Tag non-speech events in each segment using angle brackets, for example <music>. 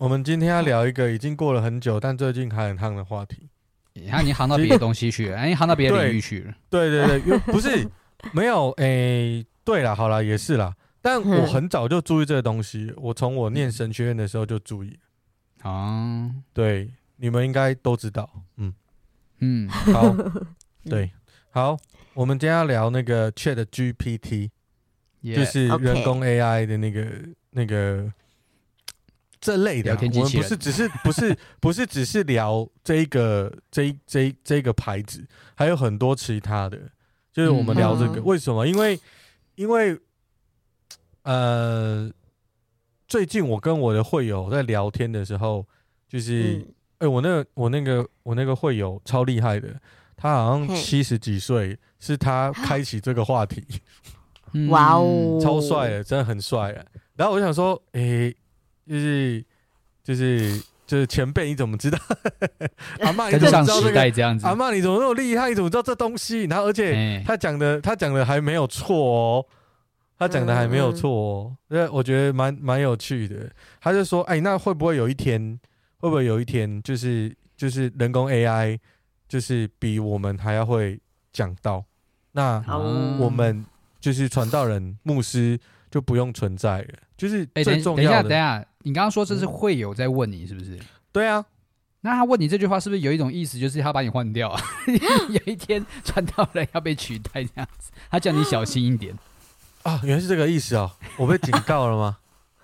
我们今天要聊一个已经过了很久，但最近还很夯的话题。你看，你夯到别的东西去了，哎，夯到别的领域去了。对对对，不是没有哎，对了，好了，也是啦。但我很早就注意这个东西，我从我念神学院的时候就注意。啊，对，你们应该都知道。嗯嗯，好，<laughs> 对，好，我们今天要聊那个 Chat GPT，就是人工 AI 的那个那个。这类的，我们不是只是不是 <laughs> 不是只是聊这一个这一这一这一个牌子，还有很多其他的，就是我们聊这个为什么？因为因为呃，最近我跟我的会友在聊天的时候，就是哎，我那个我那个我那个会友超厉害的，他好像七十几岁，是他开启这个话题，哇哦，超帅的，真的很帅啊！然后我就想说，哎。就是就是就是前辈，你怎么知道？阿嬷，你怎么知道这个？阿嬷，你怎么那么厉害？你怎么知道这东西？然后而且他讲的他讲的还没有错哦，他讲的还没有错哦。对，我觉得蛮蛮有趣的。他就说，哎，那会不会有一天，会不会有一天，就是就是人工 AI，就是比我们还要会讲道？那我们就是传道人、牧师就不用存在了。就是最重要的。等一下，等一下。你刚刚说这是会有在问你是不是？对啊，那他问你这句话是不是有一种意思，就是他把你换掉啊？<laughs> 有一天传道人要被取代这样子，他叫你小心一点啊？原来是这个意思哦，我被警告了吗？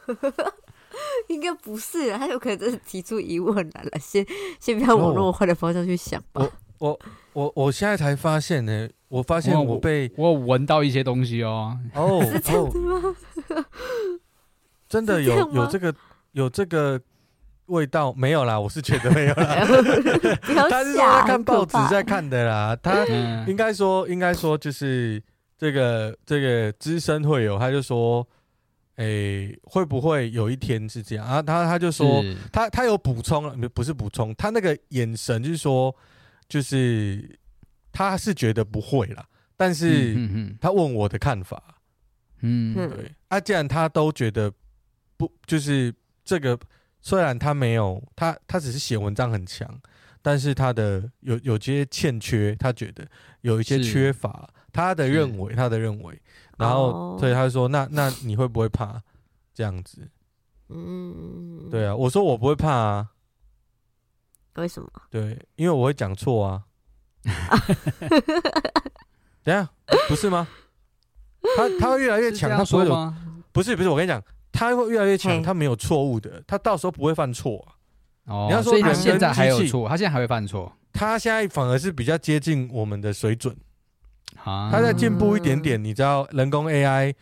<laughs> 应该不是，他有可能就是提出疑问来了，先先不要往那么坏的方向去想吧。我我我我现在才发现呢，我发现我被我闻到一些东西哦。哦，<laughs> 是这样子吗？真的有有这个有这个味道没有啦？我是觉得没有啦。<laughs> 他 <laughs> 是说他看报纸在看的啦。他应该说应该说就是这个这个资深会友，他就说，诶，会不会有一天是这样啊？他他就说他他有补充了，不是补充，他那个眼神就是说，就是他是觉得不会啦，但是他问我的看法，嗯，对啊，既然他都觉得。不，就是这个。虽然他没有他，他只是写文章很强，但是他的有有些欠缺，他觉得有一些缺乏，他的认为，他的认为。然后，所以他说：“那那你会不会怕这样子？”嗯，对啊，我说我不会怕啊。为什么？对，因为我会讲错啊。<laughs> 等下，不是吗？他他会越来越强，他所有不是不是，我跟你讲。他会越来越强，他没有错误的，他到时候不会犯错啊。哦，你要说他现在还有错，他现在还会犯错，他现在反而是比较接近我们的水准。啊他在进步一点点，你知道，人工 AI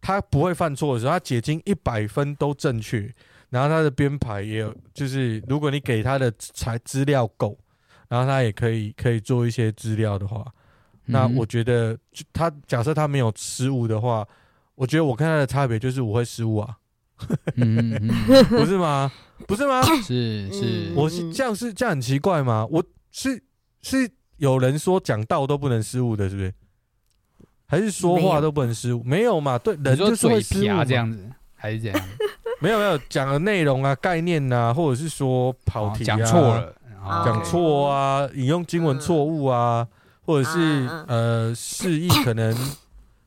他不会犯错的时候，他解经一百分都正确，然后他的编排也有，就是如果你给他的材资料够，然后他也可以可以做一些资料的话，那我觉得他假设他没有失误的话，我觉得我跟他的差别就是我会失误啊。嗯，<laughs> 不是吗？不是吗？<coughs> 是是，我是这样是这样很奇怪吗？我是是有人说讲道都不能失误的，是不是？还是说话都不能失误？没有嘛？对，人就是会失误这样子，还是这样？<laughs> 没有没有，讲的内容啊、概念啊，或者是说跑题啊、讲错了、讲错啊、引用经文错误啊，或者是呃示意可能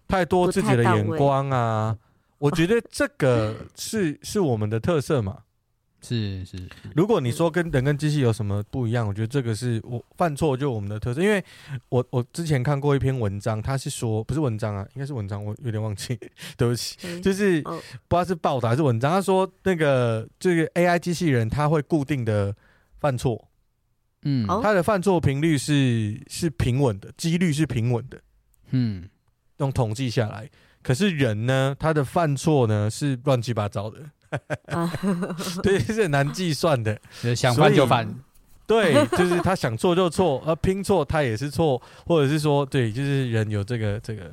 太多自己的眼光啊。我觉得这个是是我们的特色嘛，<laughs> 是是。如果你说跟人跟机器有什么不一样，我觉得这个是我犯错就我们的特色。因为我我之前看过一篇文章，他是说不是文章啊，应该是文章，我有点忘记，<laughs> 对不起，就是不知道是报道还是文章。他说那个这个 AI 机器人，它会固定的犯错，嗯，它的犯错频率是是平稳的，几率是平稳的，嗯，用统计下来。可是人呢，他的犯错呢是乱七八糟的，<laughs> 对，是很难计算的，想犯就犯。对，就是他想错就错，而拼错他也是错，或者是说，对，就是人有这个这个，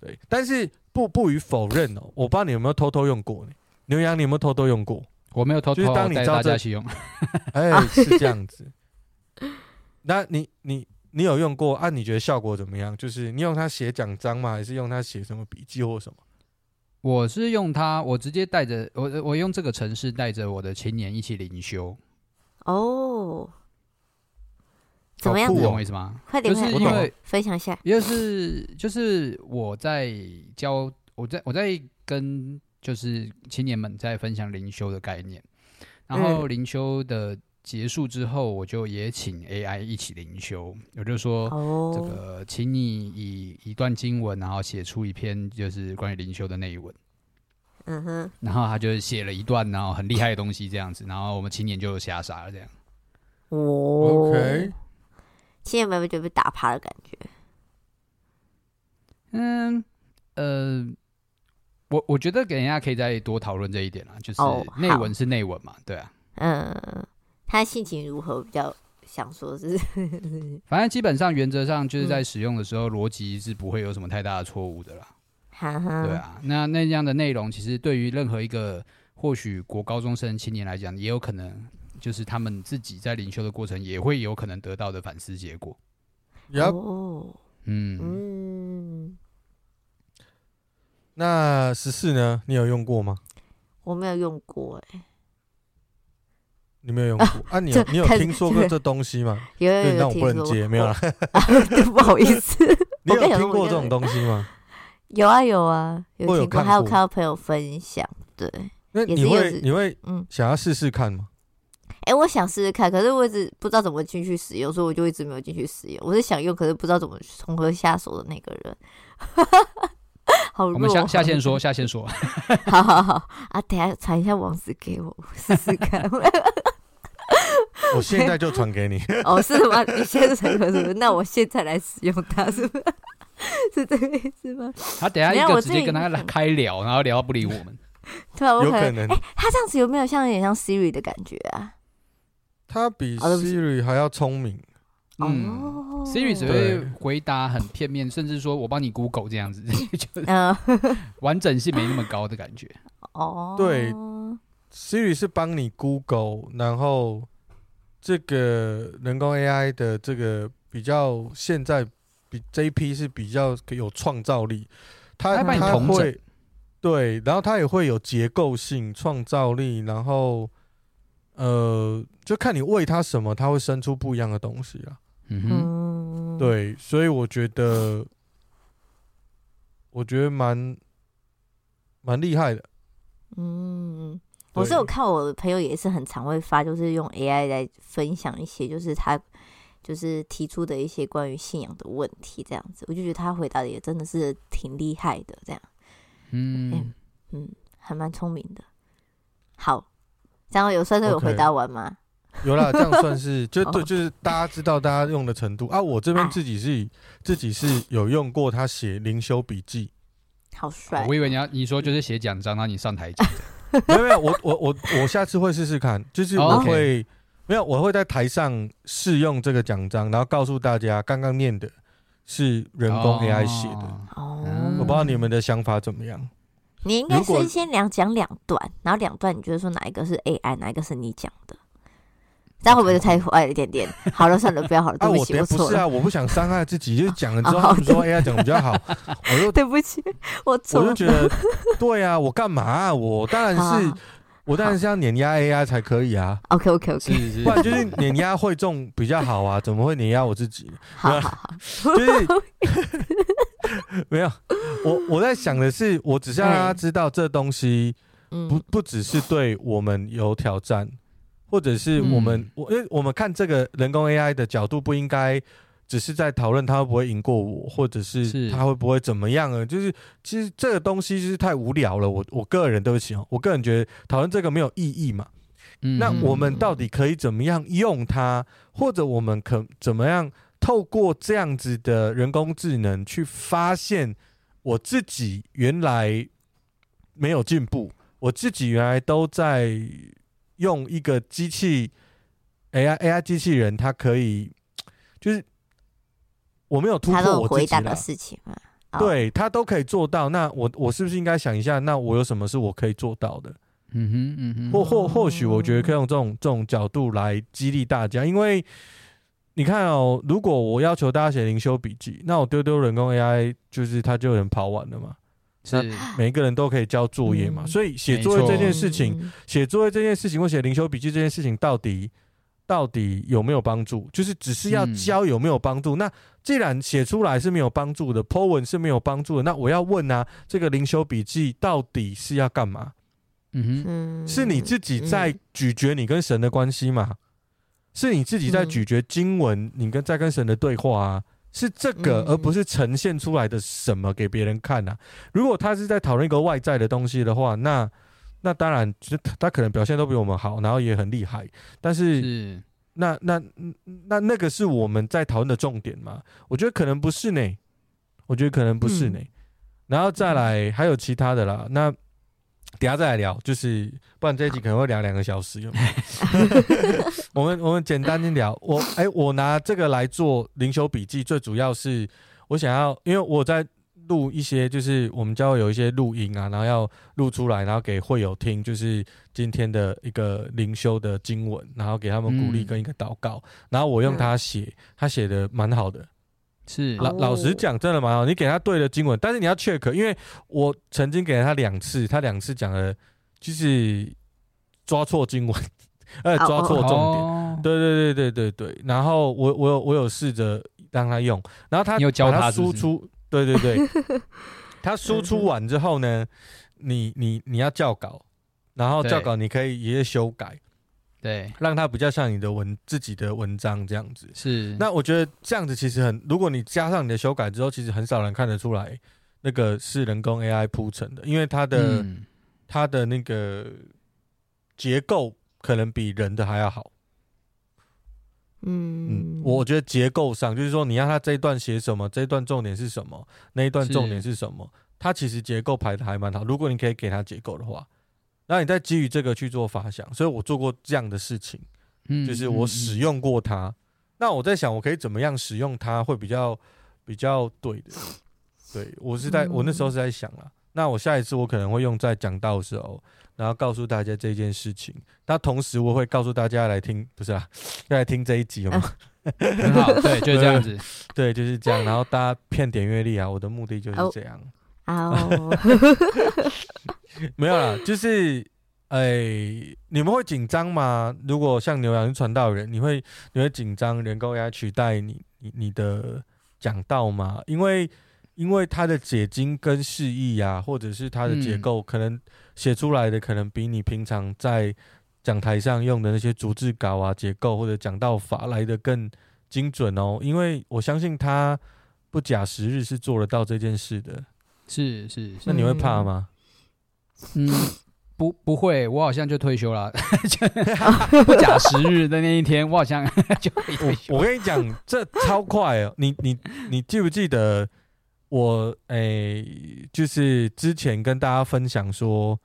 对。但是不不予否认哦，我不知道你有没有偷偷用过呢？牛羊，你有没有偷偷用过？我没有偷偷，就是当你大家一起用，<laughs> 哎，是这样子。那你你你有用过啊？你觉得效果怎么样？就是你用它写奖章吗？还是用它写什么笔记或什么？我是用它，我直接带着我我用这个城市带着我的青年一起灵修。哦。怎么样？你懂我意思吗？快点，就是因为分享一下。就是就是我在教，我在我在跟就是青年们在分享灵修的概念，然后灵修的结束之后，我就也请 AI 一起灵修。我就说，这个，请你以一段经文，然后写出一篇就是关于灵修的内文。嗯哼。然后他就写了一段，然后很厉害的东西这样子，然后我们青年就吓傻了这样。哦。OK。青年们就被打趴的感觉。嗯，呃，我我觉得给人家可以再多讨论这一点啦，就是内文是内文嘛，对啊。嗯，他性情如何？比较想说是，<laughs> 反正基本上原则上就是在使用的时候，逻辑是不会有什么太大的错误的啦。对啊，那那样的内容其实对于任何一个或许国高中生青年来讲，也有可能。就是他们自己在灵修的过程，也会有可能得到的反思结果。有 Yep，嗯嗯。那十四呢？你有用过吗？我没有用过、欸，哎。你没有用过啊？啊你有你有听说过这东西吗？有有有，那我不能接，没有了。<laughs> 不好意思，<laughs> 你有听过这种东西吗？有啊有啊，有听过，还有看到朋友分享。对，那你会你会嗯想要试试看吗？哎、欸，我想试试看，可是我一直不知道怎么进去使用，所以我就一直没有进去使用。我是想用，可是不知道怎么从何下手的那个人。<laughs> 我们下下线说，下线说。好好好啊，等下传一下网址给我试试看。<laughs> 我现在就传给你。<laughs> 哦，是吗？你现在传给我是不是？那我现在来使用它，是不是？是这个意思吗？他等下一个直接跟他来开聊，然后聊到不理我们。<laughs> 对啊，我可能。哎、欸，他这样子有没有像有点像 Siri 的感觉啊？他比 Siri 还要聪明，嗯，Siri 只会回答很片面，甚至说我帮你 Google 这样子，就完整性没那么高的感觉。哦，对，Siri 是帮你 Google，然后这个人工 AI 的这个比较现在比这一批是比较有创造力，它它会对，然后它也会有结构性创造力，然后。呃，就看你喂它什么，它会生出不一样的东西啊。嗯哼，对，所以我觉得，我觉得蛮蛮厉害的。嗯，我是有看我的朋友也是很常会发，就是用 AI 来分享一些，就是他就是提出的一些关于信仰的问题，这样子，我就觉得他回答的也真的是挺厉害的，这样。嗯嗯，嗯，还蛮聪明的。好。这样有算是有回答完吗？Okay. <laughs> 有啦，这样算是就对，就是大家知道大家用的程度啊。我这边自己是自己是有用过他写灵修笔记，好帅！我以为你要你说就是写奖章，让你上台讲。<laughs> 没有没有，我我我我下次会试试看，就是我会、oh, okay. 没有，我会在台上试用这个奖章，然后告诉大家刚刚念的是人工 AI 写的。哦，我不知道你们的想法怎么样。你应该是先两讲两段，然后两段你觉得说哪一个是 AI，哪一个是你讲的？这样会不会太坏了一点点？<laughs> 好了，算了，不要好了，对不起，我错了。不是啊，我不想伤害自己，就是讲了之后说 AI 讲的比较好，<laughs> 我就对不起，我错了。我就觉得，对啊，我干嘛？我当然是，我当然是要碾压 AI 才可以啊。OK，OK，OK，是是，不然就是碾压会众比较好啊，怎么会碾压我自己？好好好，就是。<laughs> 没有，我我在想的是，我只是让大家知道这东西不不只是对我们有挑战，或者是我们我因为我们看这个人工 AI 的角度，不应该只是在讨论它会不会赢过我，或者是它会不会怎么样啊？就是其实这个东西就是太无聊了。我我个人对不起哦，我个人觉得讨论这个没有意义嘛。嗯那我们到底可以怎么样用它，或者我们可怎么样？透过这样子的人工智能去发现我自己原来没有进步，我自己原来都在用一个机器 AI AI 机器人，它可以就是我没有突破我自己的事情嘛，对，他都可以做到。那我我是不是应该想一下，那我有什么是我可以做到的？嗯哼嗯哼，或或或许我觉得可以用这种这种角度来激励大家，因为你看哦，如果我要求大家写灵修笔记，那我丢丢人工 AI，就是它就能跑完了嘛。那每一个人都可以交作业嘛，嗯、所以写作业这件事情，写作业这件事情或写灵修笔记这件事情，到底到底有没有帮助？就是只是要教有没有帮助？嗯、那既然写出来是没有帮助的，po 文是没有帮助的，那我要问啊，这个灵修笔记到底是要干嘛？嗯哼，是你自己在咀嚼你跟神的关系吗？是你自己在咀嚼经文，你跟在跟神的对话啊？是这个，而不是呈现出来的什么给别人看啊。如果他是在讨论一个外在的东西的话，那那当然，就他可能表现都比我们好，然后也很厉害。但是，是那那那那个是我们在讨论的重点吗？我觉得可能不是呢。我觉得可能不是呢。嗯、然后再来还有其他的啦。那。等下再来聊，就是不然这一集可能会聊两个小时。有没有 <laughs> 我们我们简单的聊。我哎、欸，我拿这个来做灵修笔记，最主要是我想要，因为我在录一些，就是我们教会有一些录音啊，然后要录出来，然后给会友听，就是今天的一个灵修的经文，然后给他们鼓励跟一个祷告，嗯、然后我用它写，他写的蛮好的。是老老实讲，真的蛮好。你给他对的经文，但是你要 check，因为我曾经给了他两次，他两次讲了，就是抓错经文，<laughs> 呃，抓错重点。对对对对对对。然后我我有我有试着让他用，然后他有教他输出，对对对，他输出完之后呢，你你你要校稿，然后校稿你可以一页修改。对，让它比较像你的文自己的文章这样子。是，那我觉得这样子其实很，如果你加上你的修改之后，其实很少人看得出来那个是人工 AI 铺成的，因为它的、嗯、它的那个结构可能比人的还要好。嗯嗯，我觉得结构上就是说，你让它这一段写什么，这一段重点是什么，那一段重点是什么，是它其实结构排的还蛮好。如果你可以给它结构的话。那你再基于这个去做发想，所以我做过这样的事情，嗯，就是我使用过它。嗯嗯、那我在想，我可以怎么样使用它会比较比较对的？对我是在我那时候是在想了。那我下一次我可能会用在讲道的时候，然后告诉大家这件事情。那同时我会告诉大家来听，不是啊，<coughs> 要来听这一集吗？很好，<laughs> 对，就是这样子，<laughs> 对，就是这样。然后大家骗点阅率啊，我的目的就是这样。哦。<laughs> 没有啦，就是，哎、欸，你们会紧张吗？如果像牛羊是传道人，你会你会紧张人工 AI 取代你你你的讲道吗？因为因为它的解经跟释义啊，或者是它的结构，可能写出来的可能比你平常在讲台上用的那些逐字稿啊、结构或者讲道法来的更精准哦。因为我相信他不假时日是做得到这件事的。是是，是，那你会怕吗？嗯，不不会，我好像就退休了。<laughs> 不假时日的那一天，我好像 <laughs> 就可以退休。我跟你讲，这超快哦！你你你记不记得我？诶、欸，就是之前跟大家分享说，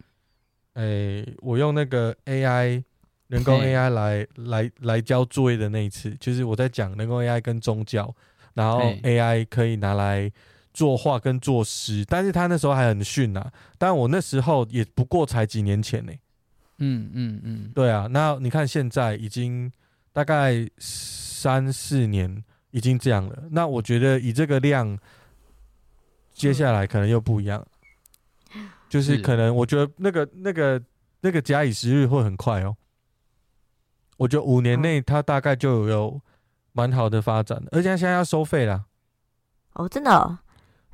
诶、欸，我用那个 AI 人工 AI 来来来交作业的那一次，就是我在讲人工 AI 跟宗教，然后 AI 可以拿来。作画跟作诗，但是他那时候还很逊呐。但我那时候也不过才几年前呢、欸嗯。嗯嗯嗯，对啊。那你看现在已经大概三四年，已经这样了。那我觉得以这个量，接下来可能又不一样。嗯、就是可能我觉得那个那个那个假以时日会很快哦。我觉得五年内他大概就有蛮好的发展，而且现在要收费啦。哦，真的、哦。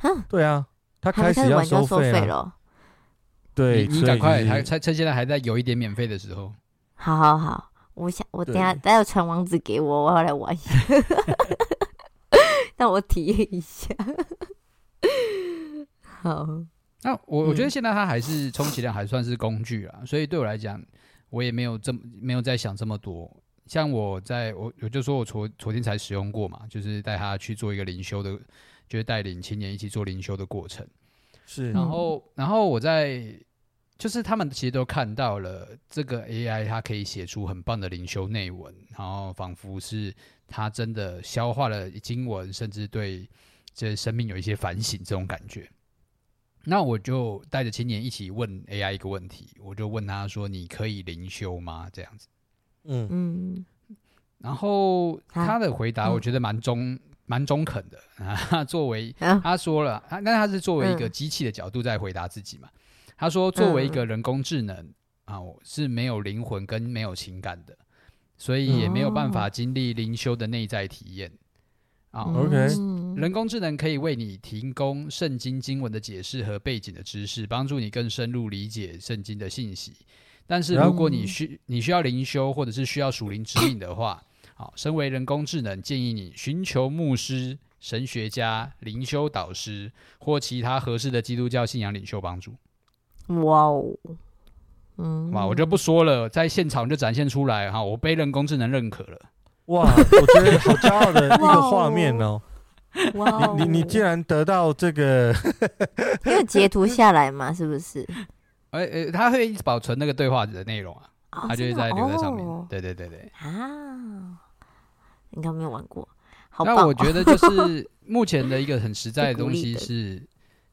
哼，对啊，他开始要收费了。对，你赶快，还趁趁现在还在有一点免费的时候。好好好，我想我等下待会传网址给我，我要来玩一下，<laughs> 让我体验一下。<laughs> 好，那我我觉得现在它还是充其量还算是工具啊，所以对我来讲，我也没有这么没有在想这么多。像我在我我就说我昨昨天才使用过嘛，就是带他去做一个灵修的。就是带领青年一起做灵修的过程，是。然后，然后我在就是他们其实都看到了这个 AI，它可以写出很棒的灵修内文，然后仿佛是它真的消化了经文，甚至对这生命有一些反省这种感觉。那我就带着青年一起问 AI 一个问题，我就问他说：“你可以灵修吗？”这样子，嗯嗯，然后他的回答我觉得蛮中蛮中肯的 <laughs> 啊。作为他说了，他那他是作为一个机器的角度在回答自己嘛。他说：“作为一个人工智能、嗯、啊，我是没有灵魂跟没有情感的，所以也没有办法经历灵修的内在体验。啊，OK，人工智能可以为你提供圣经经文的解释和背景的知识，帮助你更深入理解圣经的信息。但是如果你需你需要灵修或者是需要属灵指引的话，好，身为人工智能，建议你寻求牧师、神学家、灵修导师或其他合适的基督教信仰领袖帮助。”哇哦，嗯，哇，我就不说了，在现场就展现出来哈，我被人工智能认可了。哇，我觉得好骄傲的一个画面哦。<laughs> 哇，你你你竟然得到这个，因为截图下来嘛，是不是？哎哎，他会一直保存那个对话的内容啊，他就会在留在上面。对对对对。啊，应该没有玩过。那我觉得就是 <laughs> 目前的一个很实 <laughs> 在的东西是。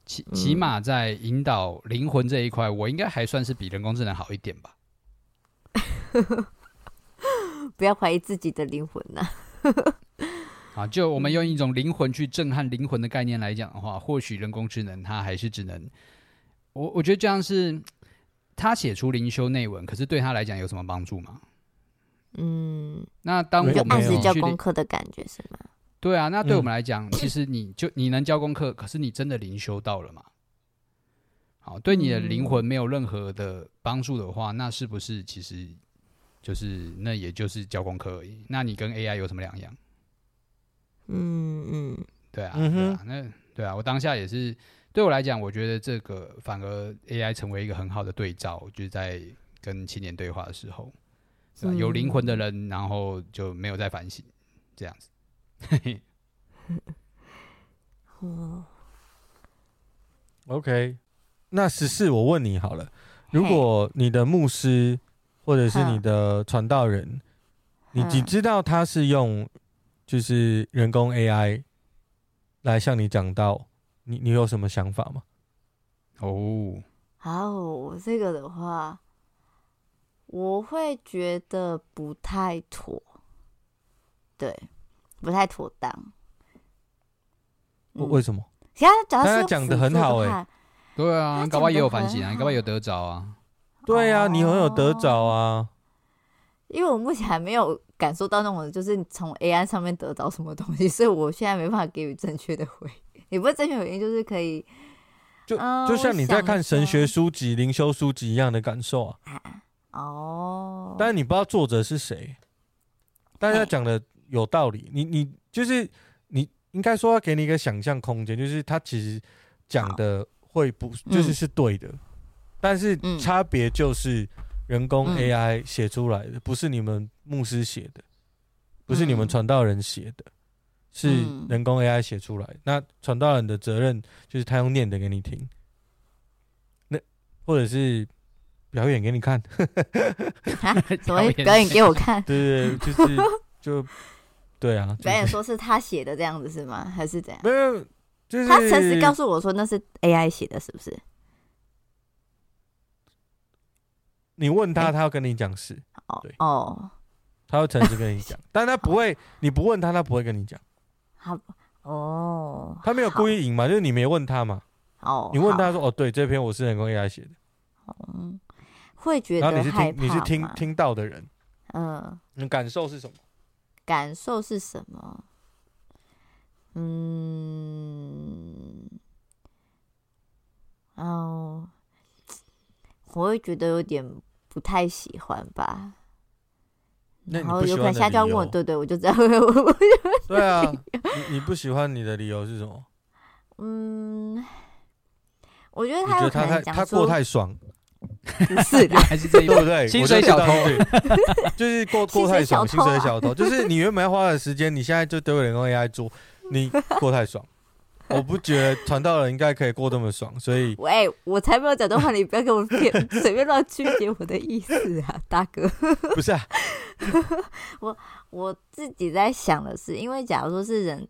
起起码在引导灵魂这一块，我应该还算是比人工智能好一点吧。<laughs> 不要怀疑自己的灵魂呐。啊，就我们用一种灵魂去震撼灵魂的概念来讲的话，或许人工智能它还是只能，我我觉得这样是，他写出灵修内文，可是对他来讲有什么帮助吗？嗯，那当我们是教功课的感觉是吗？对啊，那对我们来讲，嗯、<coughs> 其实你就你能交功课，可是你真的灵修到了吗？好，对你的灵魂没有任何的帮助的话，那是不是其实就是那也就是交功课而已？那你跟 AI 有什么两样？嗯嗯，对啊，对啊，那对啊，我当下也是对我来讲，我觉得这个反而 AI 成为一个很好的对照，就是在跟青年对话的时候，嗯、有灵魂的人，然后就没有再反省这样子。<laughs> OK，那十四，我问你好了，如果你的牧师或者是你的传道人，你你知道他是用就是人工 AI 来向你讲道，你你有什么想法吗？哦，好，这个的话，我会觉得不太妥，对。不太妥当，为什么？其他他讲的很好哎，对啊，搞不好也有反省啊，搞不好有得着啊，对啊，你很有得着啊。因为我目前还没有感受到那种，就是从 AI 上面得到什么东西，所以我现在没办法给予正确的回应。也不是正确回应，就是可以，就就像你在看神学书籍、灵修书籍一样的感受啊。哦，但是你不知道作者是谁，但是他讲的。有道理，你你就是你应该说要给你一个想象空间，就是他其实讲的会不就是是对的，嗯、但是差别就是人工 AI 写出来的，嗯、不是你们牧师写的，不是你们传道人写的，嗯、是人工 AI 写出来的。那传道人的责任就是他用念的给你听，那或者是表演给你看，<laughs> 所以表演给我看，对对，就是就。对啊，<laughs> 表演说是他写的这样子是吗？还是怎样？没有，就是他诚实告诉我说那是 AI 写的，是不是？你问他，他要跟你讲是。哦，对哦，他会诚实跟你讲，<laughs> 但他不会，你不问他，他不会跟你讲。好哦，他没有故意隐瞒，就是你没问他嘛。哦，你问他说：“哦，对，这篇我是人工 AI 写的。”嗯，会觉得害怕你是听你是听听到的人，嗯，你感受是什么？感受是什么？嗯，哦，我会觉得有点不太喜欢吧。然后有可能下周问我，对对，我就知道。对啊，你你不喜欢你的理由是什么？嗯，我觉得他有可能讲他过太爽。不是的，还是这一 <laughs> 对不对？薪水小偷，<laughs> 就是过过太爽，薪水小偷，就是你原本要花的时间，你现在就丢给人工 AI 做，你过太爽。<laughs> 我不觉得传道人应该可以过这么爽，所以 <laughs> 喂，我才没有讲这话，你不要给我骗，<laughs> 随便乱曲解我的意思啊，大哥。不是啊，我我自己在想的是，因为假如说是人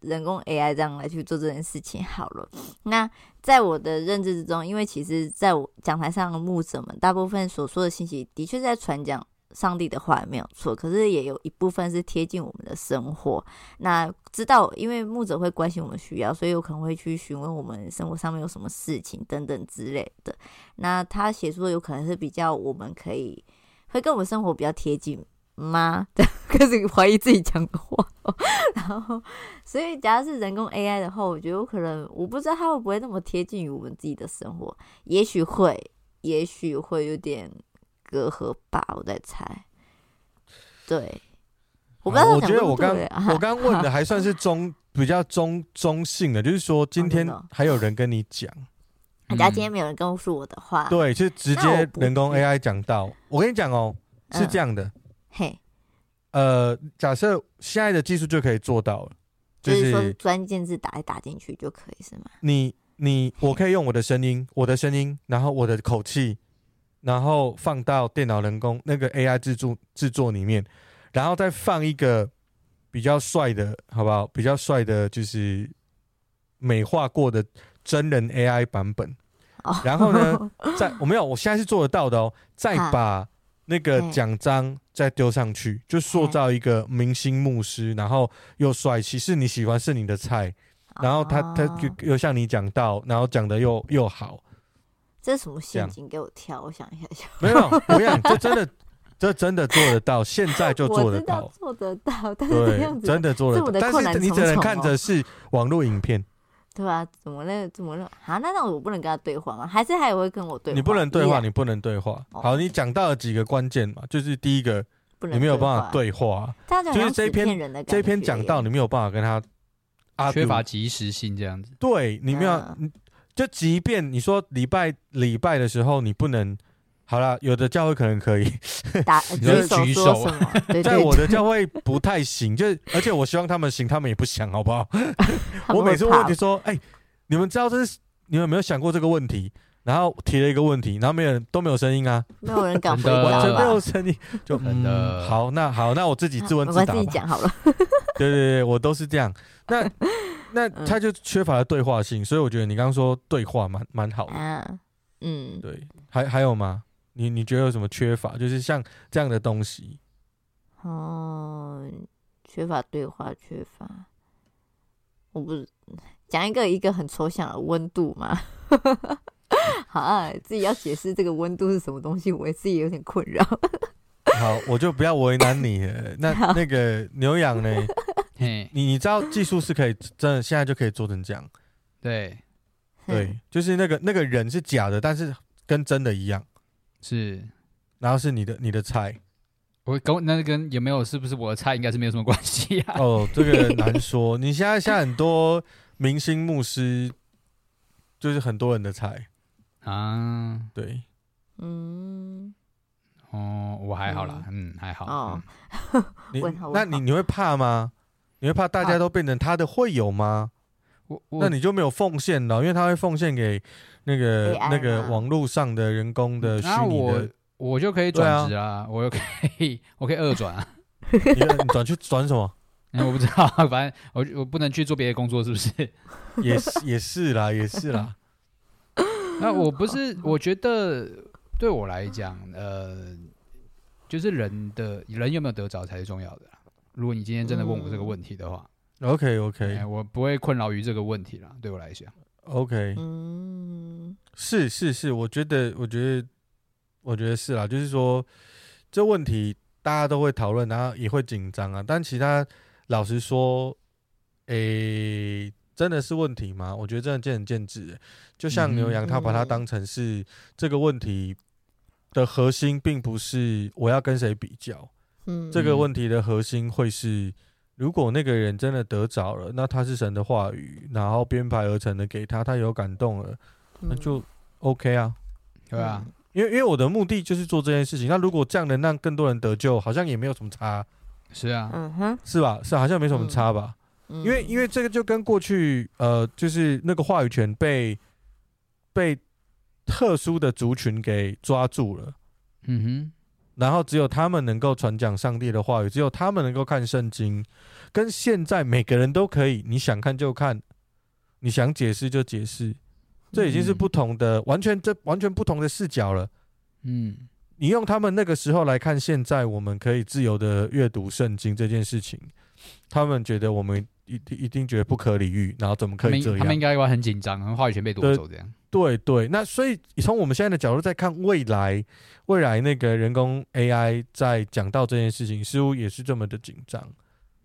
人工 AI 这样来去做这件事情好了，那在我的认知之中，因为其实在我讲台上的牧者们，大部分所说的信息的确在传讲。上帝的话也没有错，可是也有一部分是贴近我们的生活。那知道，因为牧者会关心我们需要，所以有可能会去询问我们生活上面有什么事情等等之类的。那他写出的有可能是比较我们可以会跟我们生活比较贴近吗？<laughs> 开始怀疑自己讲的话。<laughs> 然后，所以假如是人工 AI 的话，我觉得有可能我不知道他会不会那么贴近于我们自己的生活，也许会，也许会有点。隔阂吧，我在猜。对，我不知道。我觉得我刚我刚问的还算是中 <laughs> 比较中中性的，就是说今天还有人跟你讲，<laughs> 人家今天没有人告诉我的话，对，就直接人工 AI 讲到。我跟你讲哦，是这样的，嘿，呃，假设现在的技术就可以做到了，就是说关键字打一打进去就可以，是吗？你你我可以用我的声音，我的声音，然后我的口气。然后放到电脑人工那个 AI 制作制作里面，然后再放一个比较帅的，好不好？比较帅的，就是美化过的真人 AI 版本。然后呢，<laughs> 再我没有，我现在是做得到的哦。再把那个奖章再丢上去，就塑造一个明星牧师，然后又帅气，是你喜欢，是你的菜。然后他他就又像你讲到，然后讲的又又好。这是什么陷阱给我跳？我想一下，没有，我跟你讲，这真的，这真的做得到，现在就做得到，做得到，但是这样子真的做得到，但是你只能看着是网络影片，对吧？怎么了怎么了啊？那那我不能跟他对话吗？还是他也会跟我对话？你不能对话，你不能对话。好，你讲到了几个关键嘛，就是第一个，你没有办法对话，就是这篇这篇讲到你没有办法跟他，缺乏及时性这样子。对，你没有。就即便你说礼拜礼拜的时候你不能，好了，有的教会可能可以打 <laughs> 举手说什么，在我的教会不太行，就是而且我希望他们行，他们也不想，好不好？<laughs> 我每次问题说，哎、欸，你们知道这是你们有没有想过这个问题？然后提了一个问题，然后没有人都没有声音啊，没有人敢回答，完全没有声音，就嗯，好，那好，那我自己自问自答自己讲好了。<laughs> 对对对，我都是这样。那。那他就缺乏了对话性，所以我觉得你刚刚说对话蛮蛮好的。啊，嗯，对，还还有吗？你你觉得有什么缺乏？就是像这样的东西。哦，缺乏对话，缺乏。我不是讲一个一个很抽象的温度吗？<laughs> 好啊，自己要解释这个温度是什么东西，我自己有点困扰。好，我就不要为难你了。那 <laughs> 那个牛羊呢？你你知道技术是可以真的现在就可以做成这样，对，对，就是那个那个人是假的，但是跟真的一样，是，然后是你的你的菜，我跟那跟有没有是不是我的菜应该是没有什么关系啊。哦，这个难说。<laughs> 你现在现在很多明星牧师，就是很多人的菜。啊，对，嗯，哦，我还好啦，嗯，还好，哦，<laughs> 你那你你会怕吗？你会怕大家都变成他的会友吗？我那你就没有奉献了，因为他会奉献给那个那个网络上的人工的虚拟的，我就可以转职啊，我又可以，<laughs> 我可以二转啊。你转去转什么？我不知道，<laughs> 反正我我不能去做别的工作，是不是？也是也是啦，也是啦。<laughs> 那我不是，我觉得对我来讲，呃，就是人的人有没有得着才是重要的。如果你今天真的问我这个问题的话，嗯，OK OK，我不会困扰于这个问题了。对我来讲，OK，嗯，是是是，我觉得我觉得我觉得是啦，就是说这问题大家都会讨论，然后也会紧张啊。但其他老实说，诶、欸，真的是问题吗？我觉得真的见仁见智。就像牛羊，他把它当成是这个问题的核心，并不是我要跟谁比较。嗯，这个问题的核心会是，如果那个人真的得着了，那他是神的话语，然后编排而成的给他，他有感动了，那就 OK 啊，对啊，因为因为我的目的就是做这件事情。那如果这样能让更多人得救，好像也没有什么差，是啊，嗯哼，是吧？是好像没什么差吧？因为因为这个就跟过去呃，就是那个话语权被被特殊的族群给抓住了，嗯哼，然后只有他们能够传讲上帝的话语，只有他们能够看圣经，跟现在每个人都可以，你想看就看，你想解释就解释，这已经是不同的，完全这完全不同的视角了，嗯，你用他们那个时候来看，现在我们可以自由的阅读圣经这件事情，他们觉得我们。一定一定觉得不可理喻，然后怎么可以这样？他们应该会很紧张，话语权被夺走这样。对对，那所以从我们现在的角度在看未来，未来那个人工 AI 在讲到这件事情，似乎也是这么的紧张。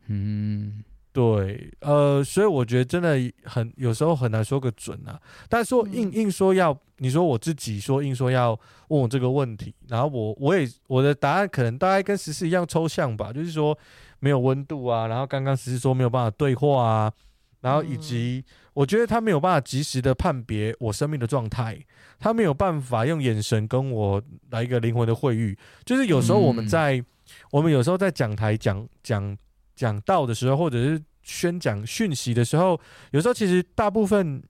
嗯，对，呃，所以我觉得真的很有时候很难说个准啊。但是说硬硬说要，你说我自己说硬说要问我这个问题，然后我我也我的答案可能大概跟十四一样抽象吧，就是说。没有温度啊，然后刚刚只是说没有办法对话啊，然后以及我觉得他没有办法及时的判别我生命的状态，他没有办法用眼神跟我来一个灵魂的会遇。就是有时候我们在、嗯、我们有时候在讲台讲讲讲道的时候，或者是宣讲讯息的时候，有时候其实大部分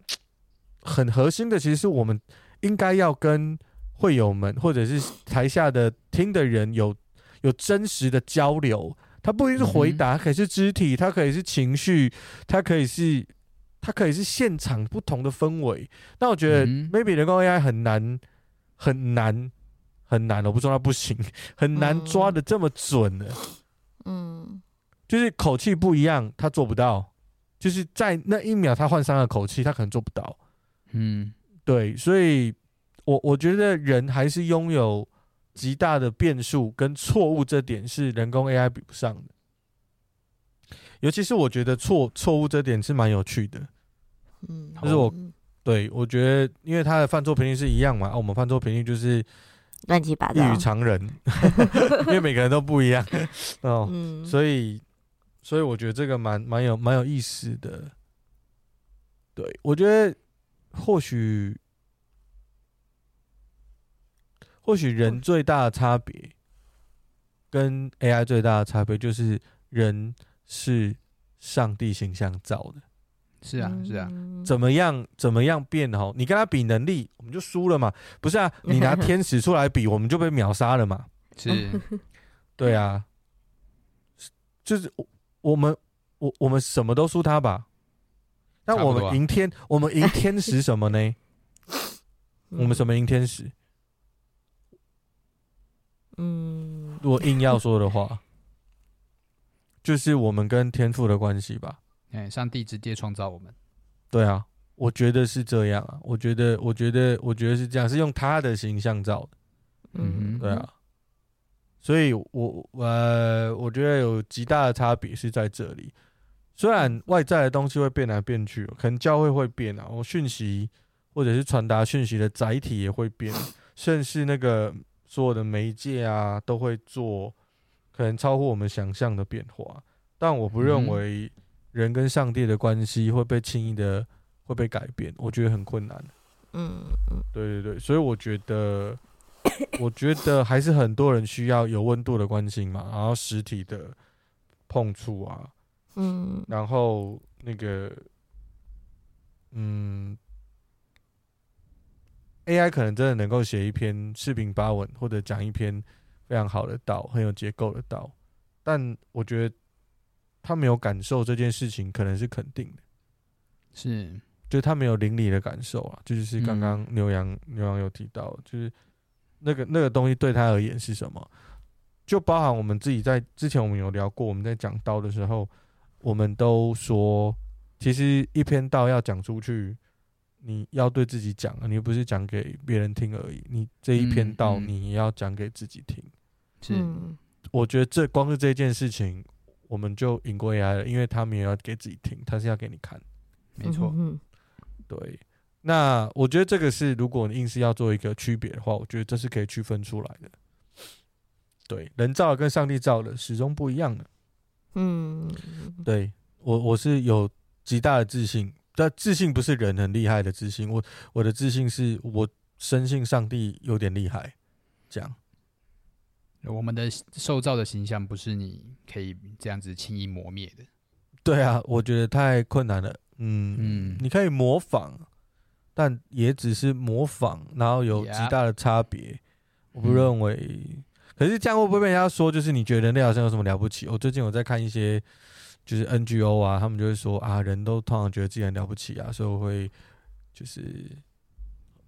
很核心的，其实是我们应该要跟会友们或者是台下的听的人有有真实的交流。他不一定是回答，可以是肢体，他可以是情绪，他可以是，他可以是现场不同的氛围。那我觉得，maybe 人工 AI 很难，很难，很难。我不说他不行，<laughs> 很难抓的这么准的。嗯，就是口气不一样，他做不到。就是在那一秒，他换三个口气，他可能做不到。嗯，对，所以我我觉得人还是拥有。极大的变数跟错误，这点是人工 AI 比不上的。尤其是我觉得错错误这点是蛮有趣的。嗯，就是我对我觉得，因为他的犯错频率是一样嘛，啊，我们犯错频率就是乱七八糟，异于常人，<laughs> 因为每个人都不一样哦。嗯，所以所以我觉得这个蛮蛮有蛮有意思的。对，我觉得或许。或许人最大的差别跟 AI 最大的差别就是人是上帝形象造的。是啊，是啊，怎么样怎么样变哦？你跟他比能力，我们就输了嘛？不是啊，<laughs> 你拿天使出来比，我们就被秒杀了嘛？是，<laughs> 对啊，就是我们我我们什么都输他吧？那我们赢天，我们赢天使什么呢？<laughs> 我们什么赢天使？嗯，如果硬要说的话，<laughs> 就是我们跟天赋的关系吧。哎，上帝直接创造我们。对啊，我觉得是这样啊。我觉得，我觉得，我觉得是这样，是用他的形象造的。嗯，对啊。所以我，我呃，我觉得有极大的差别是在这里。虽然外在的东西会变来变去，可能教会会变啊，我讯息或者是传达讯息的载体也会变，甚至那个。所有的媒介啊，都会做可能超乎我们想象的变化，但我不认为人跟上帝的关系会被轻易的会被改变，我觉得很困难。嗯嗯，对对对，所以我觉得，我觉得还是很多人需要有温度的关心嘛，然后实体的碰触啊，嗯，然后那个，AI 可能真的能够写一篇四平八稳，或者讲一篇非常好的道，很有结构的道，但我觉得他没有感受这件事情，可能是肯定的，是，就是他没有邻里的感受啊，就，就是刚刚牛羊、嗯、牛羊有提到，就是那个那个东西对他而言是什么？就包含我们自己在之前我们有聊过，我们在讲道的时候，我们都说，其实一篇道要讲出去。你要对自己讲啊，你又不是讲给别人听而已。你这一篇道，你也要讲给自己听。是、嗯，我觉得这光是这件事情，我们就赢过 AI 了，因为他们也要给自己听，他是要给你看。没错，嗯，对。那我觉得这个是，如果你硬是要做一个区别的话，我觉得这是可以区分出来的。对，人造的跟上帝造的始终不一样的。嗯，对我我是有极大的自信。但自信不是人很厉害的自信，我我的自信是我深信上帝有点厉害，这样。我们的受造的形象不是你可以这样子轻易磨灭的。对啊，我觉得太困难了。嗯嗯，你可以模仿，但也只是模仿，然后有极大的差别。我不认为。可是这样会不会被人家说，就是你觉得人类好像有什么了不起？我最近有在看一些，就是 NGO 啊，他们就会说啊，人都通常觉得自己很了不起啊，所以我会就是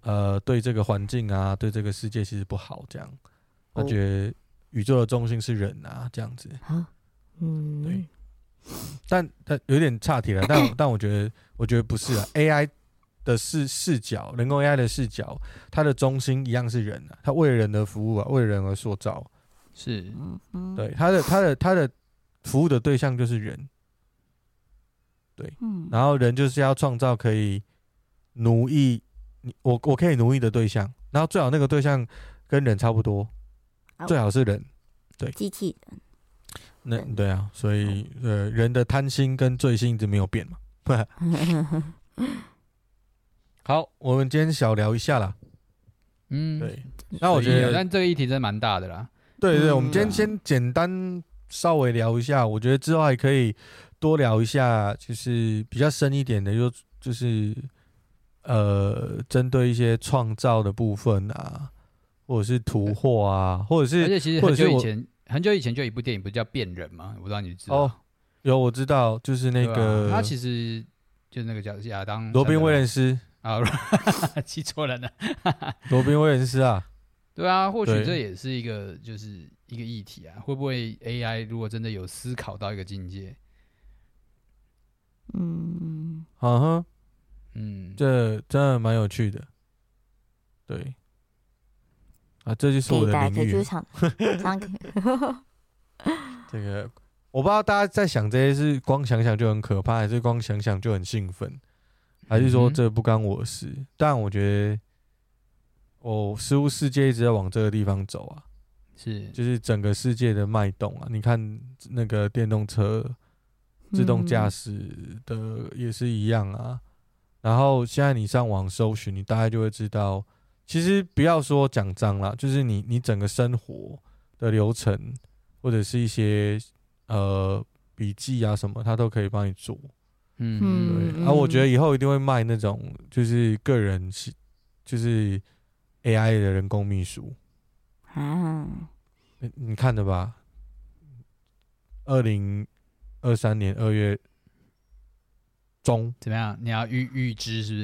呃，对这个环境啊，对这个世界其实不好，这样。我觉得宇宙的中心是人啊，这样子。嗯，对。<laughs> 但但有点岔题了，但 <laughs> 但我觉得我觉得不是啊，AI。的视视角，人工 AI 的视角，它的中心一样是人啊，它为人的服务啊，为人而塑造，是，嗯对，它的它的它的服务的对象就是人，对，嗯。然后人就是要创造可以奴役你，我我可以奴役的对象，然后最好那个对象跟人差不多，最好是人，对，机器人，那对。啊，所以呃，人的贪心跟罪心一直没有变嘛。<laughs> 好，我们今天小聊一下啦。嗯，对。那我觉得，但这个议题真的蛮大的啦。对对，我们今天先简单稍微聊一下，我觉得之后还可以多聊一下，就是比较深一点的，就就是呃，针对一些创造的部分啊，或者是图画啊，或者是，而且其实很久以前，很久以前就有一部电影，不是叫《变人》吗？我不知道你知道。哦，有我知道，就是那个，他其实就是那个叫亚当罗宾威廉斯。啊，<laughs> 记错了呢。罗宾威廉斯啊，对啊，或许这也是一个，就是一个议题啊。会不会 AI 如果真的有思考到一个境界？嗯，啊哈，嗯，这真的蛮有趣的。对，啊，这就是我的领域。<laughs> 这个我不知道大家在想这些是光想想就很可怕，还是光想想就很兴奋？还是说这不干我的事？嗯、但我觉得，哦，似乎世界一直在往这个地方走啊，是，就是整个世界的脉动啊。你看那个电动车、自动驾驶的也是一样啊。嗯、然后现在你上网搜寻，你大概就会知道，其实不要说讲脏啦，就是你你整个生活的流程或者是一些呃笔记啊什么，它都可以帮你做。嗯，对，啊，我觉得以后一定会卖那种，就是个人是，就是 AI 的人工秘书啊，你你看的吧？二零二三年二月中怎么样？你要预预知是不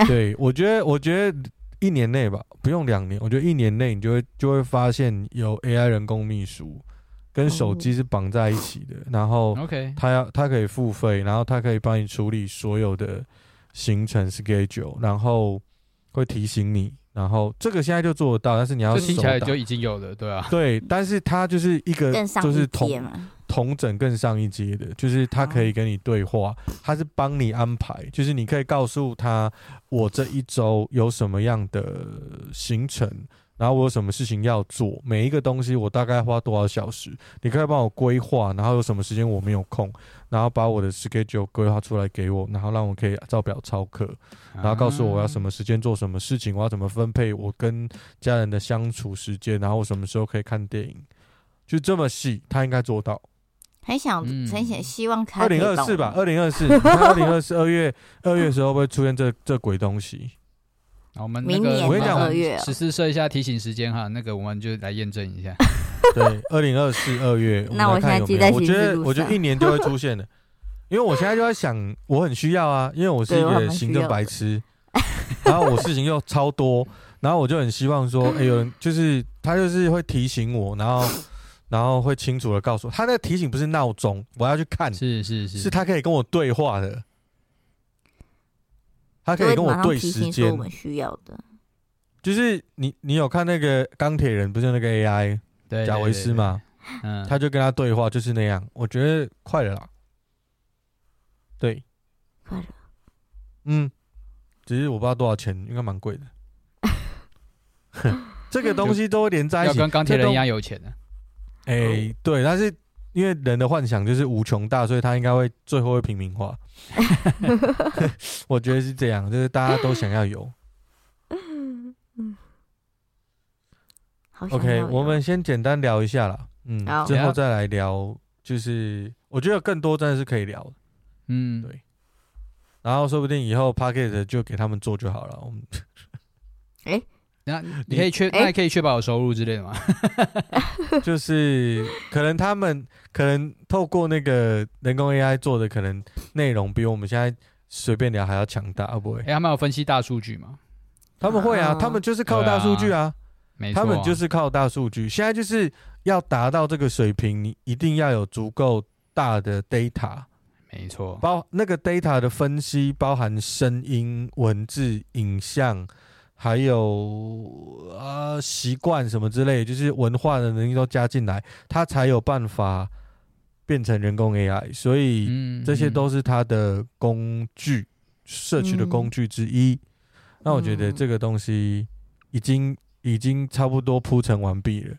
是？<laughs> <laughs> 对，我觉得，我觉得一年内吧，不用两年，我觉得一年内你就会就会发现有 AI 人工秘书。跟手机是绑在一起的，然后 OK，他要他可以付费，然后他可以帮你处理所有的行程 schedule，然后会提醒你，然后这个现在就做得到，但是你要听起来就已经有了，对啊，对，但是它就是一个就是同同整更上一阶的，就是它可以跟你对话，它是帮你安排，就是你可以告诉他我这一周有什么样的行程。然后我有什么事情要做，每一个东西我大概花多少小时，你可以帮我规划。然后有什么时间我没有空，然后把我的 schedule 规划出来给我，然后让我可以照表操课，然后告诉我我要什么时间做什么事情，我要怎么分配我跟家人的相处时间，然后我什么时候可以看电影，就这么细，他应该做到。很想很想希望他二零二四吧，<laughs> 二零二四，二零二四二月二月的时候会出现这这鬼东西？我们那个我跟你讲，十四设一下提醒时间哈，那个我们就来验证一下。<laughs> 对，二零二四二月，那我现在记在我觉得我觉得一年就会出现的，<laughs> 因为我现在就在想，我很需要啊，因为我是一个行政白痴，<laughs> 然后我事情又超多，然后我就很希望说，哎，有人就是他就是会提醒我，然后 <coughs> 然后会清楚的告诉我，他那个提醒不是闹钟，我要去看，是是是，是他可以跟我对话的。他可以跟我对时间，我们需要的，就是你，你有看那个钢铁人，不是那个 AI，对，贾维斯吗？嗯，他就跟他对话，就是那样。我觉得快了啦，对，快了，嗯，只是我不知道多少钱，应该蛮贵的。<laughs> 这个东西都连在一起，要跟钢铁人一样有钱的。哎，对，但是。因为人的幻想就是无穷大，所以他应该会最后会平民化。<laughs> 我觉得是这样，就是大家都想要有。OK，我们先简单聊一下啦，嗯，之后再来聊。就是我觉得更多真的是可以聊，嗯，对。然后说不定以后 Pocket 就给他们做就好了。我们，哎，那你可以确，那也可以确保有收入之类的吗？<laughs> <laughs> 就是可能他们可能透过那个人工 AI 做的，可能内容比我们现在随便聊还要强大，会不会？哎，他们有分析大数据吗？他们会啊，他们就是靠大数据啊。他们就是靠大数据，现在就是要达到这个水平，你一定要有足够大的 data，没错，包那个 data 的分析包含声音、文字、影像，还有啊习惯什么之类，就是文化的能力都加进来，它才有办法变成人工 AI，所以这些都是它的工具，摄取的工具之一。那我觉得这个东西已经。已经差不多铺陈完毕了，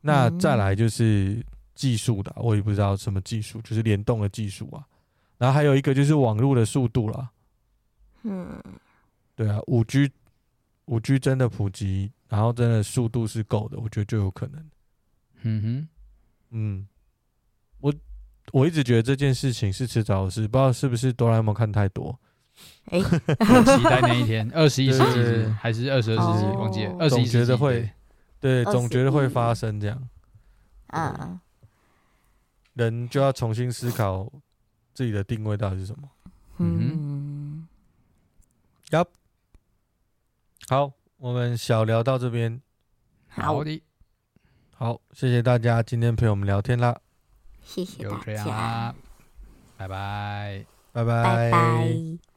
那再来就是技术的，我也不知道什么技术，就是联动的技术啊。然后还有一个就是网络的速度啦。嗯，对啊，五 G，五 G 真的普及，然后真的速度是够的，我觉得就有可能。嗯哼，嗯，我我一直觉得这件事情是迟早的事，不知道是不是哆啦 A 梦看太多。哎，<laughs> 期待那一天，二十一世纪还是二十二世纪？忘记了，二十一世纪觉得会，对，总觉得会发生这样。啊，人就要重新思考自己的定位到底是什么。嗯，要好，我们小聊到这边。好的，好，谢谢大家今天陪我们聊天啦。谢谢大家，拜拜，拜拜。